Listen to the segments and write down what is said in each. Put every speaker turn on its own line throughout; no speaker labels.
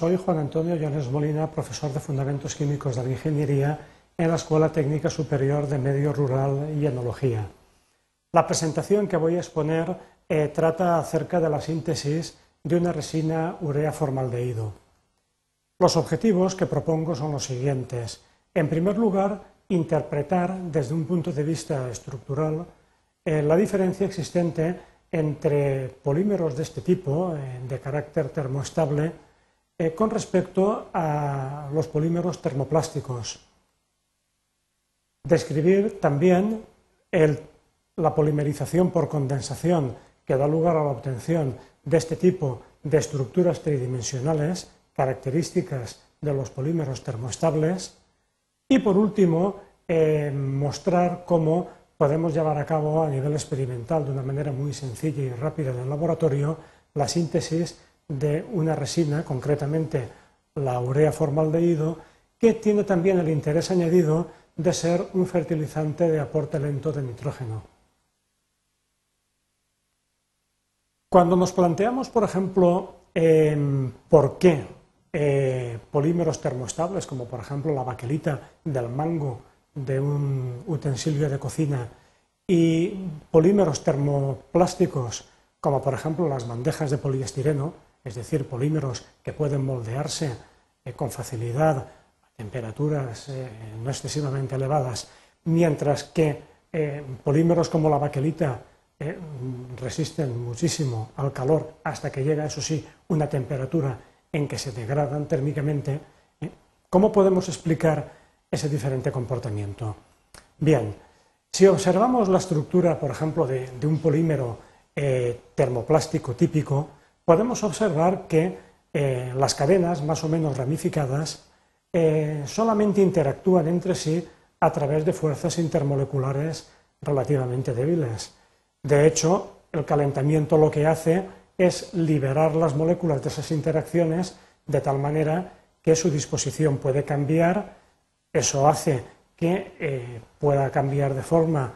Soy Juan Antonio Llanes Molina, profesor de Fundamentos Químicos de la Ingeniería en la Escuela Técnica Superior de Medio Rural y Enología. La presentación que voy a exponer eh, trata acerca de la síntesis de una resina urea formaldehído. Los objetivos que propongo son los siguientes. En primer lugar, interpretar desde un punto de vista estructural eh, la diferencia existente entre polímeros de este tipo, eh, de carácter termoestable, eh, con respecto a los polímeros termoplásticos. Describir también la polimerización por condensación que da lugar a la obtención de este tipo de estructuras tridimensionales, características de los polímeros termoestables. Y por último, eh, mostrar cómo podemos llevar a cabo a nivel experimental, de una manera muy sencilla y rápida en el laboratorio, la síntesis de una resina, concretamente la urea formaldehído, que tiene también el interés añadido de ser un fertilizante de aporte lento de nitrógeno. Cuando nos planteamos, por ejemplo, por qué eh, polímeros termoestables, como por ejemplo la baquelita del mango de un utensilio de cocina, y polímeros termoplásticos, como por ejemplo las bandejas de poliestireno, es decir, polímeros que pueden moldearse eh, con facilidad a temperaturas eh, no excesivamente elevadas, mientras que eh, polímeros como la baquelita resisten muchísimo al calor hasta que llega, eso sí, una temperatura en que se degradan térmicamente. ¿Cómo podemos explicar ese diferente comportamiento? Bien, si observamos la estructura, por ejemplo, de, de un polímero termoplástico típico, podemos observar que eh, las cadenas más o menos ramificadas eh, solamente interactúan entre sí a través de fuerzas intermoleculares relativamente débiles. De hecho, el calentamiento lo que hace es liberar las moléculas de esas interacciones de tal manera que su disposición puede cambiar, eso hace que eh, pueda cambiar de forma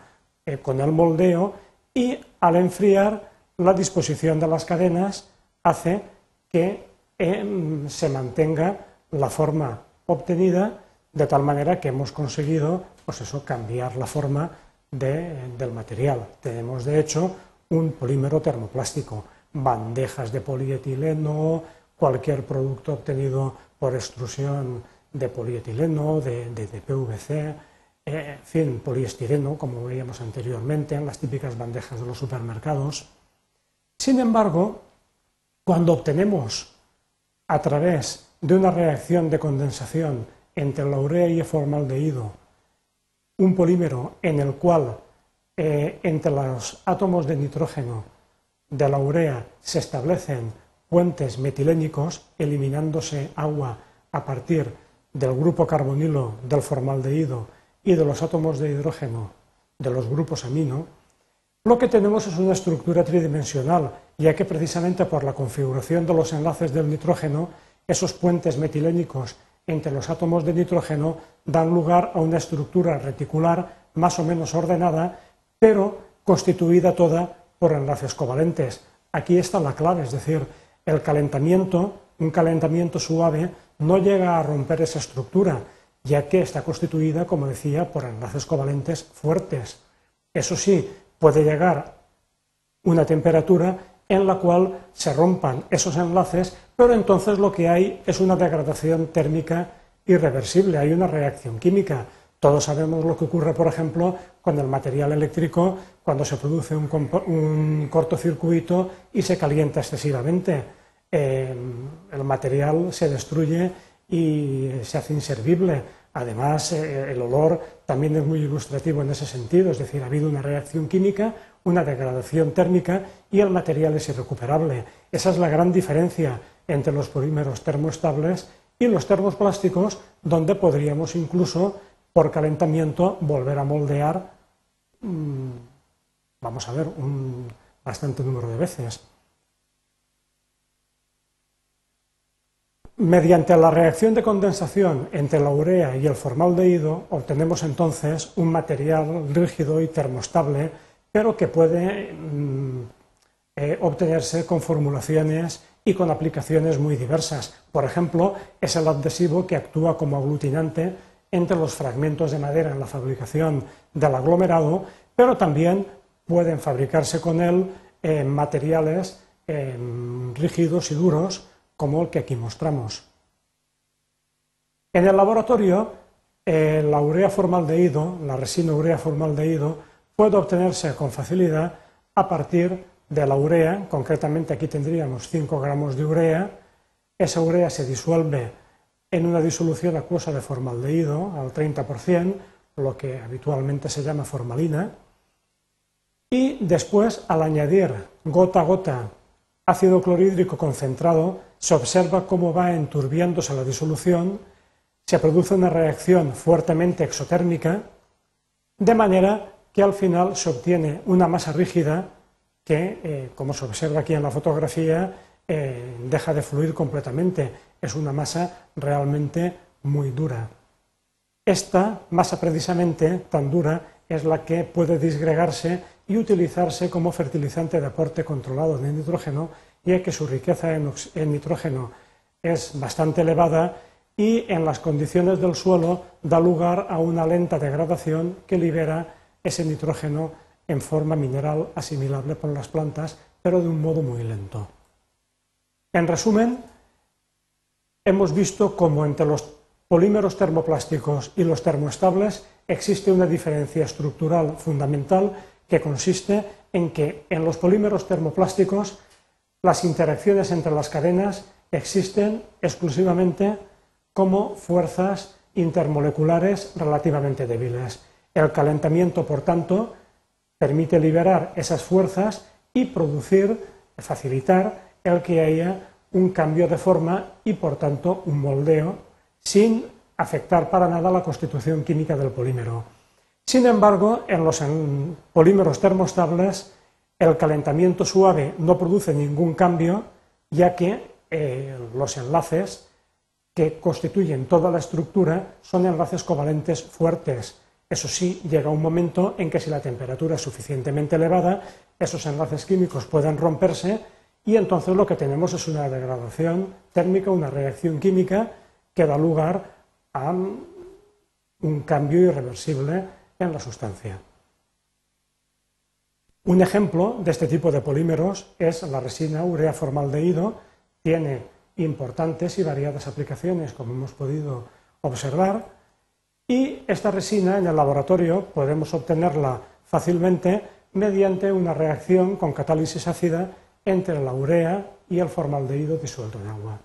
con el moldeo y al enfriar la disposición de las cadenas hace que em, se mantenga la forma obtenida de tal manera que hemos conseguido pues eso, cambiar la forma del material. Tenemos de hecho un polímero termoplástico, bandejas de polietileno, cualquier producto obtenido por extrusión de polietileno, de, PVC, eh, en fin, poliestireno, como veíamos anteriormente en las típicas bandejas de los supermercados. Sin embargo, cuando obtenemos a través de una reacción de condensación entre la urea y el formaldehído un polímero en el cual eh, entre los átomos de nitrógeno de la urea se establecen puentes metilénicos, eliminándose agua a partir del grupo carbonilo del formaldehído y de los átomos de hidrógeno de los grupos amino, lo que tenemos es una estructura tridimensional, ya que precisamente por la configuración de los enlaces del nitrógeno, esos puentes metilénicos entre los átomos de nitrógeno dan lugar a una estructura reticular más o menos ordenada, pero constituida toda por enlaces covalentes. Aquí está la clave, es decir, el calentamiento, un calentamiento suave, no llega a romper esa estructura, ya que está constituida, como decía, por enlaces covalentes fuertes. Eso sí, puede llegar una temperatura en la cual se rompan esos enlaces, pero entonces lo que hay es una degradación térmica irreversible, hay una reacción química. Todos sabemos lo que ocurre, por ejemplo, con el material eléctrico, cuando se produce un, cortocircuito y se calienta excesivamente. Eh, el material se destruye y se hace inservible. Además, eh, el olor también es muy ilustrativo en ese sentido, es decir, ha habido una reacción química, una degradación térmica y el material es irrecuperable. Esa es la gran diferencia entre los polímeros termoestables y los termoplásticos, donde podríamos incluso, por calentamiento, volver a moldear, mm, vamos a ver, un bastante número de veces. Mediante la reacción de condensación entre la urea y el formaldehído obtenemos entonces un material rígido y termostable, pero que puede mm, eh, obtenerse con formulaciones y con aplicaciones muy diversas. Por ejemplo, es el adhesivo que actúa como aglutinante entre los fragmentos de madera en la fabricación del aglomerado, pero también pueden fabricarse con él eh, materiales eh, rígidos y duros como el que aquí mostramos. En el laboratorio, eh, la urea formaldehído, la resina urea formaldehído, puede obtenerse con facilidad a partir de la urea, concretamente aquí tendríamos 5 gramos de urea, esa urea se disuelve en una disolución acuosa de formaldehído al 30%, lo que habitualmente se llama formalina, y después al añadir gota a gota ácido clorhídrico concentrado, se observa cómo va enturbiándose la disolución, se produce una reacción fuertemente exotérmica, de manera que al final se obtiene una masa rígida que, eh, como se observa aquí en la fotografía, eh, deja de fluir completamente. Es una masa realmente muy dura. Esta masa precisamente tan dura es la que puede disgregarse y utilizarse como fertilizante de aporte controlado de nitrógeno, ya que su riqueza en, en nitrógeno es bastante elevada y en las condiciones del suelo da lugar a una lenta degradación que libera ese nitrógeno en forma mineral asimilable por las plantas, pero de un modo muy lento. En resumen, hemos visto cómo entre los polímeros termoplásticos y los termoestables existe una diferencia estructural fundamental que consiste en que en los polímeros termoplásticos las interacciones entre las cadenas existen exclusivamente como fuerzas intermoleculares relativamente débiles. El calentamiento, por tanto, permite liberar esas fuerzas y producir, facilitar el que haya un cambio de forma y, por tanto, un moldeo sin afectar para nada la constitución química del polímero. Sin embargo, en los polímeros termoestables, el calentamiento suave no produce ningún cambio, ya que eh, los enlaces que constituyen toda la estructura son enlaces covalentes fuertes. Eso sí, llega un momento en que si la temperatura es suficientemente elevada, esos enlaces químicos pueden romperse y entonces lo que tenemos es una degradación térmica, una reacción química que da lugar a un cambio irreversible en la sustancia. Un ejemplo de este tipo de polímeros es la resina urea formaldehído. Tiene importantes y variadas aplicaciones, como hemos podido observar, y esta resina en el laboratorio podemos obtenerla fácilmente mediante una reacción con catálisis ácida entre la urea y el formaldehído disuelto en agua.